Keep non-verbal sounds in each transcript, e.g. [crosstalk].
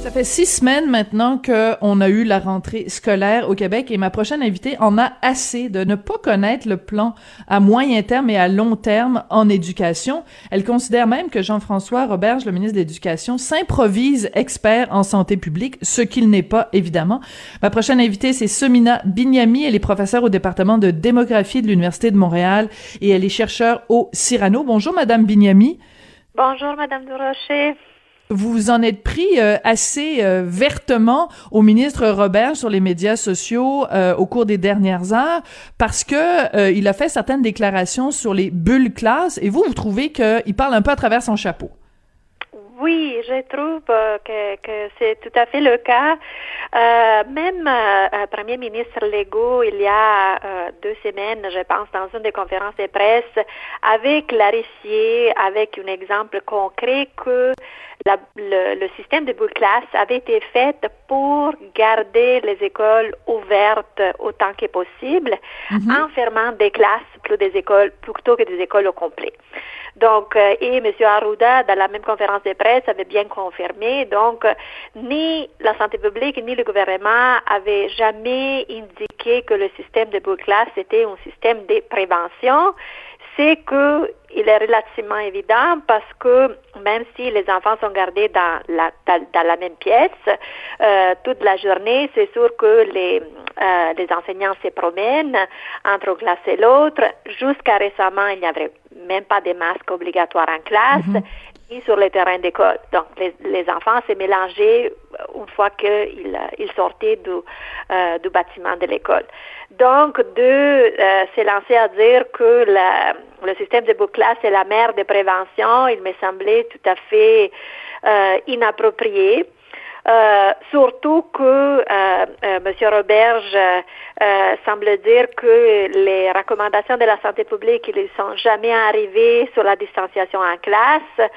Ça fait six semaines maintenant qu'on a eu la rentrée scolaire au Québec et ma prochaine invitée en a assez de ne pas connaître le plan à moyen terme et à long terme en éducation. Elle considère même que Jean-François Roberge, le ministre de l'Éducation, s'improvise expert en santé publique, ce qu'il n'est pas, évidemment. Ma prochaine invitée, c'est Semina Bignami. Elle est professeure au département de démographie de l'Université de Montréal et elle est chercheure au Cyrano. Bonjour, Madame Bignami. Bonjour, Madame Durocher vous en êtes pris euh, assez euh, vertement au ministre Robert sur les médias sociaux euh, au cours des dernières heures parce que il a fait certaines déclarations sur les bulles classes et vous vous trouvez qu'il parle un peu à travers son chapeau. Oui, je trouve que, que c'est tout à fait le cas. même Premier ministre Legault, il y a deux semaines, je pense, dans une des conférences de presse, avait clarifié avec un exemple concret que le, système de boule classe avait été fait pour garder les écoles ouvertes autant que possible, mhm. en fermant des classes plutôt, des écoles, plutôt que des écoles au complet. Donc, euh, et M. Arruda, dans la même conférence de presse, avait bien confirmé, donc, ni la santé publique ni le gouvernement avaient jamais indiqué que le système de boule classe était un système de prévention c'est qu'il est relativement évident parce que même si les enfants sont gardés dans la, même pièce euh, toute la journée, c'est sûr que les, euh, enseignants se promènent entre classe et l'autre. Jusqu'à récemment, il n'y avait même pas de masques obligatoires en classe. Mhm. Sur le terrain d'école. Donc, les, les enfants s'est mélangé une fois qu'ils ils sortaient du, euh, du bâtiment de l'école. Donc, de euh, s'élancer à dire que le système de classe est la mère de prévention, il me semblait tout à fait euh, inapproprié. Euh, surtout que euh, euh, M. Roberge euh, semble dire que les recommandations de la santé publique ne sont jamais arrivées sur la distanciation en classe.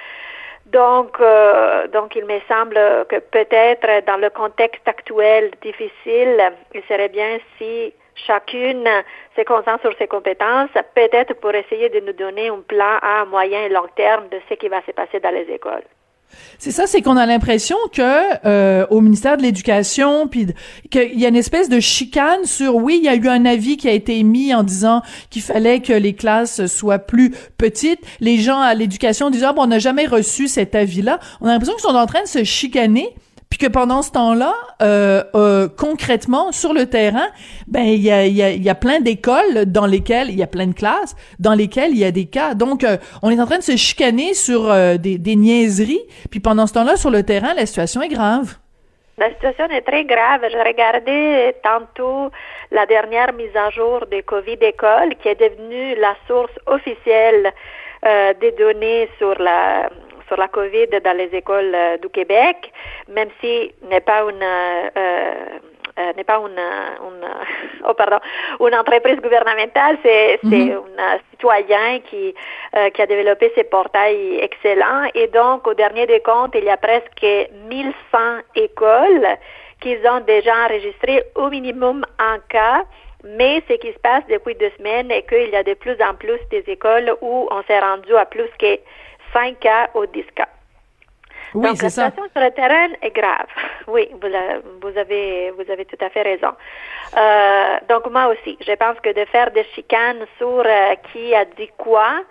Donc, euh, donc, il me semble que peut-être dans le contexte actuel difficile, il serait bien si chacune se concentre sur ses compétences, peut-être pour essayer de nous donner un plan à moyen et long terme de ce qui va se passer dans les écoles. C'est ça, c'est qu'on a l'impression que euh, au ministère de l'Éducation, puis qu'il y a une espèce de chicane sur oui, il y a eu un avis qui a été émis en disant qu'il fallait que les classes soient plus petites. Les gens à l'éducation disent ah bon, on n'a jamais reçu cet avis-là. On a l'impression qu'ils sont en train de se chicaner puis que pendant ce temps-là, euh, euh, concrètement, sur le terrain, ben il y a, y, a, y a plein d'écoles dans lesquelles il y a plein de classes dans lesquelles il y a des cas. Donc, euh, on est en train de se chicaner sur euh, des, des niaiseries. Puis pendant ce temps-là, sur le terrain, la situation est grave. La situation est très grave. Je regardais tantôt la dernière mise à jour de Covid École, qui est devenue la source officielle euh, des données sur la sur la COVID dans les écoles euh, du Québec, même si n'est pas une euh, euh, n'est pas une, une, [laughs] oh pardon, une entreprise gouvernementale, c'est mm un citoyen qui, qui a développé ces portails excellents. Et donc, au dernier des comptes, il y a presque 1100 écoles qui ont déjà enregistré au minimum un cas. Mais ce qui se passe depuis deux semaines est qu'il y a de plus en plus des écoles où on s'est rendu à plus que 5 cas ou 10 cas. Oui, Donc, la situation sur le terrain est grave. [laughs] Oui, vous, vous, avez, vous avez tout à fait raison. Euh, donc, moi aussi, je pense que de faire des chicanes sur euh, qui a dit quoi,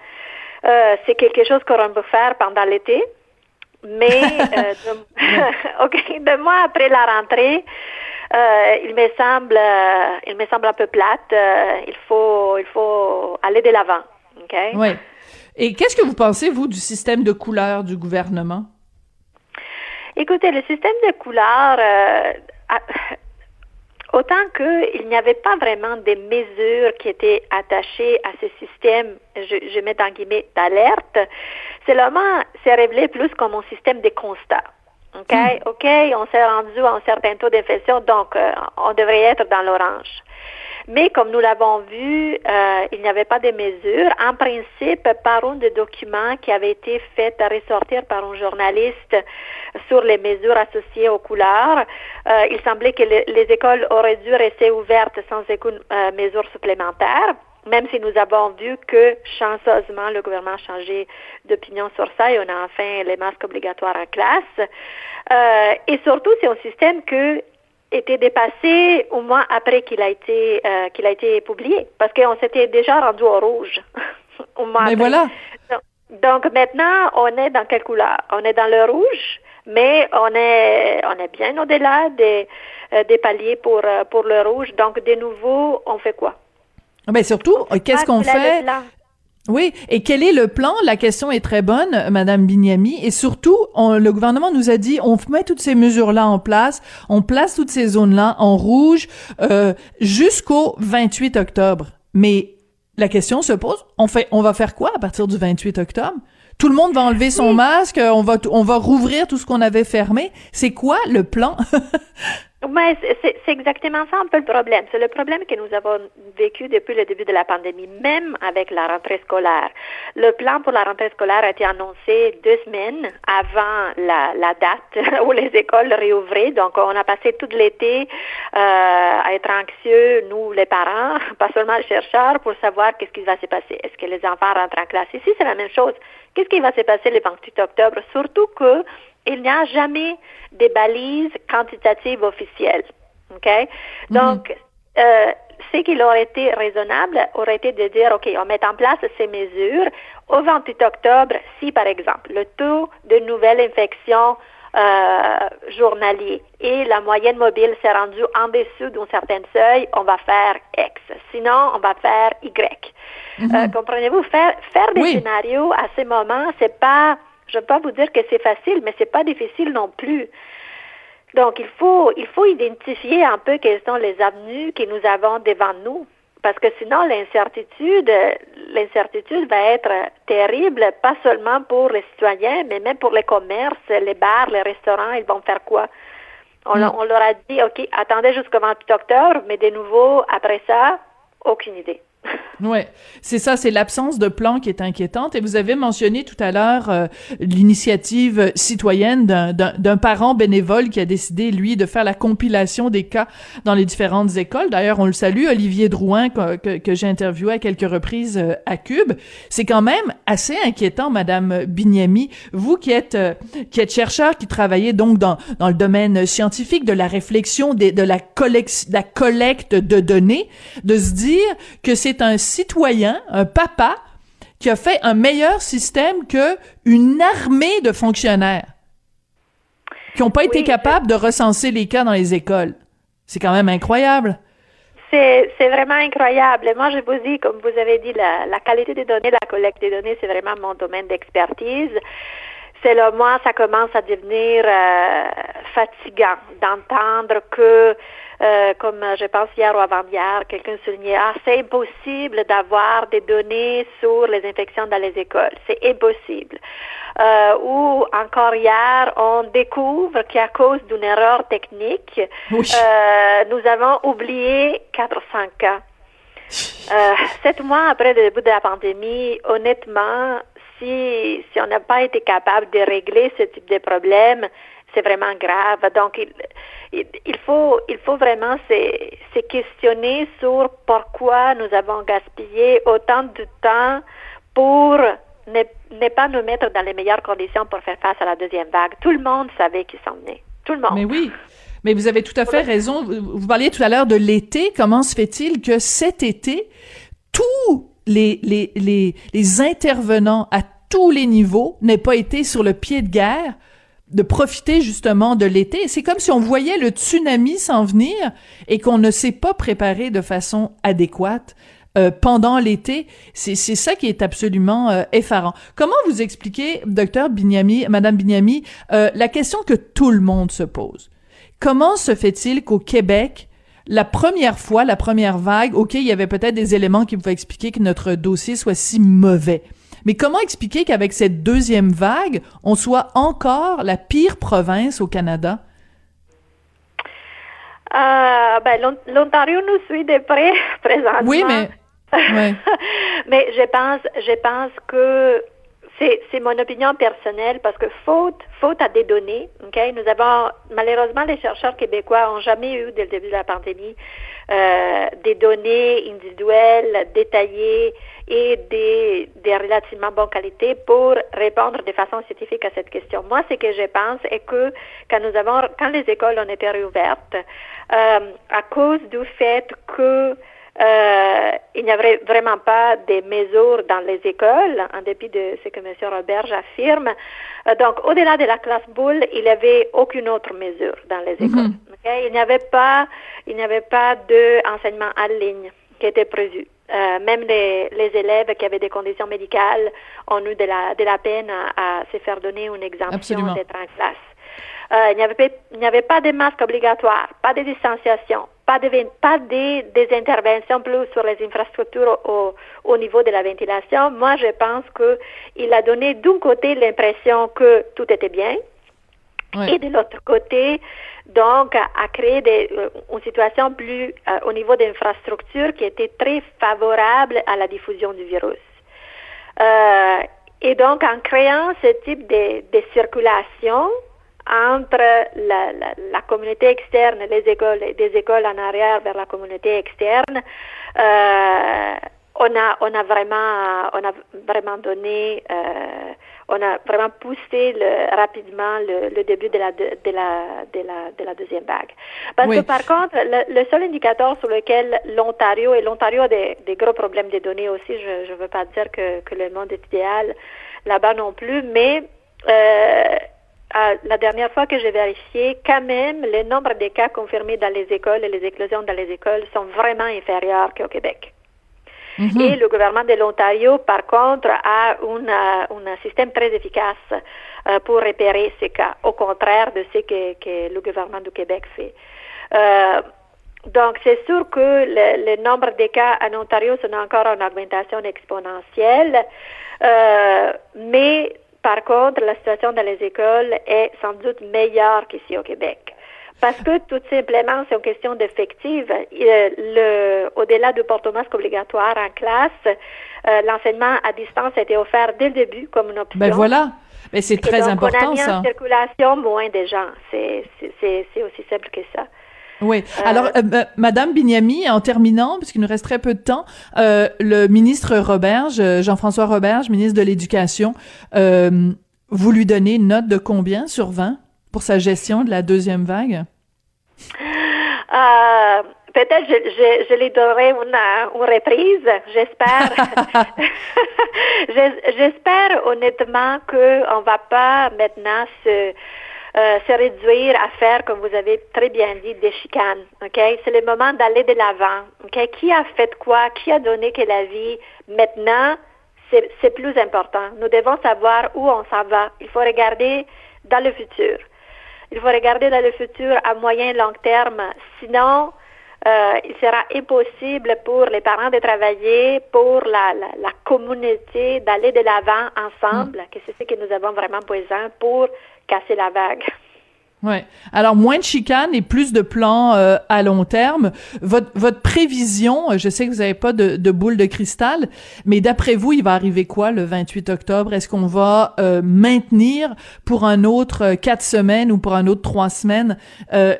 euh, c'est quelque chose qu'on peut faire pendant l'été. Mais, [laughs] de, [laughs] OK, deux mois après la rentrée, il me semble, il me semble un peu plate. il faut, il faut aller de l'avant. OK? Oui. Et qu'est-ce que vous pensez, vous, du système de couleurs du gouvernement? Écoutez, le système de couleurs, euh, autant qu'il n'y avait pas vraiment des mesures qui étaient attachées à ce système, je, je mets en guillemets, d'alerte, c'est vraiment, c'est révélé plus comme un système de constat. OK? Hmm. OK, on s'est rendu à un certain taux d'infection, donc euh, on devrait être dans l'orange. Mais comme nous l'avons vu, euh, il n'y avait pas de mesures. En principe, par un des documents qui avait été fait ressortir par un journaliste sur les mesures associées aux couleurs, euh, il semblait que les écoles auraient dû rester ouvertes sans aucune euh, mesure supplémentaire même si nous avons vu que chanceusement le gouvernement a changé d'opinion sur ça et on a enfin les masques obligatoires en classe. Euh, et surtout, c'est un système que était dépassé au moins après qu'il a été euh, qu'il a été publié parce qu'on s'était déjà rendu au rouge [laughs] au moins mais voilà. Donc, maintenant on est dans quelle couleur? On est dans le rouge mais on est on est bien au-delà des euh, des paliers pour euh, pour le rouge. Donc de nouveau on fait quoi? Mais surtout qu'est-ce qu'on fait? Oui, et quel est le plan? La question est très bonne, Madame Bignami, et surtout, le gouvernement nous a dit, on met toutes ces mesures-là en place, on place toutes ces zones-là en rouge euh, jusqu'au 28 octobre. Mais la question se pose, on fait, on va faire quoi à partir du 28 octobre? Tout le monde va enlever son masque, on va, on va rouvrir tout ce qu'on avait fermé. C'est quoi le plan? [laughs] C'est exactement ça un peu le problème. C'est le problème que nous avons vécu depuis le début de la pandémie, même avec la rentrée scolaire. Le plan pour la rentrée scolaire a été annoncé deux semaines avant la, la date [laughs] où les écoles réouvraient. Donc, on a passé tout l'été euh, à être anxieux, nous, les parents, [laughs] pas seulement les chercheurs, pour savoir qu'est-ce qui va se passer. Est-ce que les enfants rentrent en classe? Ici, c'est la même chose. Qu'est-ce qui va se passer le 28 octobre? Surtout que il n'y a jamais des balises quantitatives officielles. OK? Mhm. Donc, euh, ce qui aurait été raisonnable aurait été de dire, OK, on met en place ces mesures au 28 octobre si, par exemple, le taux de nouvelles infections euh, journalier et la moyenne mobile s'est rendue en dessous d'un certain seuil, on va faire X. Sinon, on va faire Y. Mhm. Euh, comprenez-vous? Faire, faire des scénarios à ce moment, c'est pas je ne veux pas vous dire que c'est facile, mais c'est pas difficile non plus. Donc, il faut, il faut identifier un peu quelles sont les avenues que nous avons devant nous. Parce que sinon, l'incertitude, l'incertitude va être terrible, pas seulement pour les citoyens, mais même pour les commerces, les bars, les restaurants, ils vont faire quoi? On, mm. on leur a dit, OK, attendez jusqu'au 28 octobre, mais de nouveau, après ça, aucune idée. Ouais, c'est ça, c'est l'absence de plan qui est inquiétante. Et vous avez mentionné tout à l'heure euh, l'initiative citoyenne d'un parent bénévole qui a décidé, lui, de faire la compilation des cas dans les différentes écoles. D'ailleurs, on le salue, Olivier Drouin, que, que, j'ai interviewé à quelques reprises euh, à Cube. C'est quand même assez inquiétant, Madame Bignami. Vous qui êtes euh, qui êtes chercheur, qui travaillez donc dans, dans le domaine scientifique, de la réflexion, des, de la collecte, la collecte de données, de se dire que c'est un citoyen, un papa, qui a fait un meilleur système que une armée de fonctionnaires qui n'ont pas été capables de recenser les cas dans les écoles. C'est quand même incroyable. C'est vraiment incroyable. Moi, je vous dis, comme vous avez dit, la, la qualité des données, la collecte des données, c'est vraiment mon domaine d'expertise. C'est là, moi, ça commence à devenir euh, fatigant d'entendre que euh, comme je pense hier ou avant-hier, quelqu'un soulignait, ah, c'est impossible d'avoir des données sur les infections dans les écoles. C'est impossible. Euh, ou encore hier, on découvre qu'à cause d'une erreur technique, euh, nous avons oublié 400 cas. Euh, sept mois après le début de la pandémie, honnêtement, si, si on n'a pas été capable de régler ce type de problème, c'est vraiment grave. Donc, il, il, faut, il faut vraiment se, se, questionner sur pourquoi nous avons gaspillé autant de temps pour ne, ne, pas nous mettre dans les meilleures conditions pour faire face à la deuxième vague. Tout le monde savait qu'il s'en venait. Tout le monde. Mais oui. Mais vous avez tout à fait raison. Vous parliez tout à l'heure de l'été. Comment se fait-il que cet été, tous les, les, les, les intervenants à tous les niveaux n'aient pas été sur le pied de guerre de profiter justement de l'été. C'est comme si on voyait le tsunami s'en venir et qu'on ne s'est pas préparé de façon adéquate. Euh, pendant l'été, c'est ça qui est absolument euh, effarant. Comment vous expliquez, docteur Bignami, Madame Bignami, euh, la question que tout le monde se pose? Comment se fait-il qu'au Québec, la première fois, la première vague, OK, il y avait peut-être des éléments qui pouvaient expliquer que notre dossier soit si mauvais. Mais comment expliquer qu'avec cette deuxième vague, on soit encore la pire province au Canada? Euh, ben, L'Ontario nous suit de près [laughs] présentement. Oui, mais. [laughs] mais je pense, je pense que c'est mon opinion personnelle parce que faute, faute à des données, ok, nous avons malheureusement les chercheurs québécois ont jamais eu dès le début de la pandémie euh, des données individuelles détaillées et des, des relativement bonne qualité pour répondre de façon scientifique à cette question. Moi, ce que je pense est que quand nous avons, quand les écoles ont été réouvertes, euh, à cause du fait que euh, il n'y avait vraiment pas de mesures dans les écoles, en dépit de ce que M. Roberge affirme. Euh, donc, au-delà de la classe boule, il n'y avait aucune autre mesure dans les écoles. Il n'y avait pas, il n'y avait pas d'enseignement en ligne qui était prévu. Euh, même les, les, élèves qui avaient des conditions médicales ont eu de la, de la peine à, se faire donner une exemption d'être en classe. Euh, il n'y avait, avait pas de masques obligatoires, pas de distanciation, pas, de, pas des, des interventions plus sur les infrastructures au, au niveau de la ventilation. Moi, je pense qu'il a donné d'un côté l'impression que tout était bien, et de l'autre côté, donc, a créé des, euh, une situation plus euh, au niveau d'infrastructures qui était très favorable à la diffusion du virus. Euh, et donc, en créant ce type de, de circulation, entre la, la, la, communauté externe, les écoles, des écoles en arrière vers la communauté externe, euh, on a, on a vraiment, on a vraiment donné, euh, on a vraiment poussé le, rapidement le, le, début de la, de, la, de, la, de la deuxième vague. Parce que par contre, le, le, seul indicateur sur lequel l'Ontario, et l'Ontario a des, des, gros problèmes de données aussi, je ne veux pas dire que, que le monde est idéal là-bas non plus, mais euh, la dernière fois que j'ai vérifié, quand même, le nombre de cas confirmés dans les écoles et les éclosions dans les écoles sont vraiment inférieurs qu'au Québec. Mhm. Et le gouvernement de l'Ontario, par contre, a un système très efficace euh, pour repérer ces cas, au contraire de ce que, que le gouvernement du Québec fait. Euh, donc, c'est sûr que le, le, nombre de cas en Ontario sont encore en augmentation exponentielle, euh, mais par contre, la situation dans les écoles est sans doute meilleure qu'ici au Québec. Parce que tout simplement, c'est une question d'effectif. Le, au-delà du port-masque obligatoire en classe, euh, l'enseignement à distance a été offert dès le début comme une option. Ben voilà. Mais c'est très important, on a mis en circulation moins de gens. C'est, aussi simple que ça. Oui. Euh, Alors, euh, Madame Bignami, en terminant, puisqu'il nous reste très peu de temps, euh, le ministre Roberge, Jean-François Roberge, ministre de l'Éducation, vous lui donnez une note de combien sur 20 pour sa gestion de la deuxième vague? Peut-être je, je, je lui donnerai une, une reprise, j'espère. [laughs] [laughs] j'espère honnêtement qu'on va pas maintenant se euh, se réduire à faire, comme vous avez très bien dit, des chicanes. Ok, c'est le moment d'aller de l'avant. Ok, qui a fait quoi, qui a donné quelle avis. Maintenant, c'est plus important. Nous devons savoir où on s'en va. Il faut regarder dans le futur. Il faut regarder dans le futur à moyen et long terme. Sinon, euh, il sera impossible pour les parents de travailler, pour la, la, la communauté d'aller de l'avant ensemble, mm. que c'est ce que nous avons vraiment besoin pour casser la vague. Ouais. Alors moins de chicanes et plus de plans euh, à long terme. Votre votre prévision, euh, je sais que vous n'avez pas de, de, boule de cristal, mais d'après vous, il va arriver quoi le 28 octobre? Est-ce qu'on va euh, maintenir pour un autre quatre semaines ou pour un autre trois semaines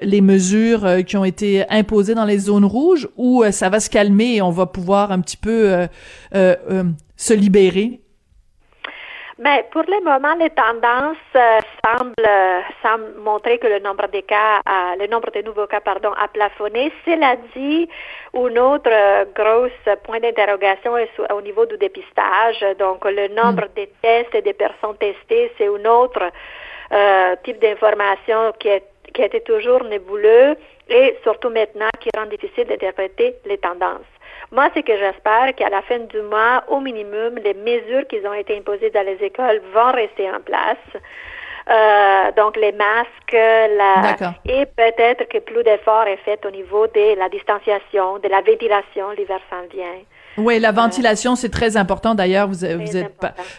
les mesures qui ont été imposées dans les zones rouges, ou ça va se calmer et on va pouvoir un petit peu se libérer? Mais pour le moment, les tendances euh, semblent, semblent, montrer que le nombre de cas, euh, le nombre de nouveaux cas, pardon, a plafonné. Cela dit, un autre euh, gros point d'interrogation est au niveau du dépistage. Donc, le nombre mm. de tests et des personnes testées, c'est un autre euh, type d'information qui est qui était toujours nébuleux et surtout maintenant qui rend difficile d'interpréter les tendances. Moi, c'est que j'espère qu'à la fin du mois, au minimum, les mesures qui ont été imposées dans les écoles vont rester en place. Euh, donc les masques, la, et peut-être que plus d'efforts est fait au niveau de la distanciation, de la ventilation, l'hiver s'en vient. Oui, la ventilation, c'est très important. D'ailleurs, vous, vous êtes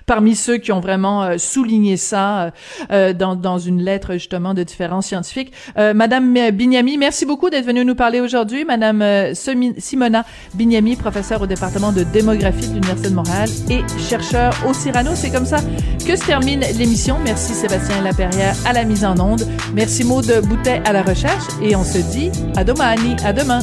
parmi ceux qui ont vraiment euh, souligné ça euh, euh, dans, dans une lettre justement de différents scientifiques. Madame Bignami, merci beaucoup d'être venue nous parler aujourd'hui. Madame Simona Bignami, professeure au département de démographie de l'Université de Montréal et chercheur au Cyrano. C'est comme ça que se termine l'émission. Merci Sébastien Laperrière à la mise en onde. Merci Maude Boutet à la recherche et on se dit à domani, à demain.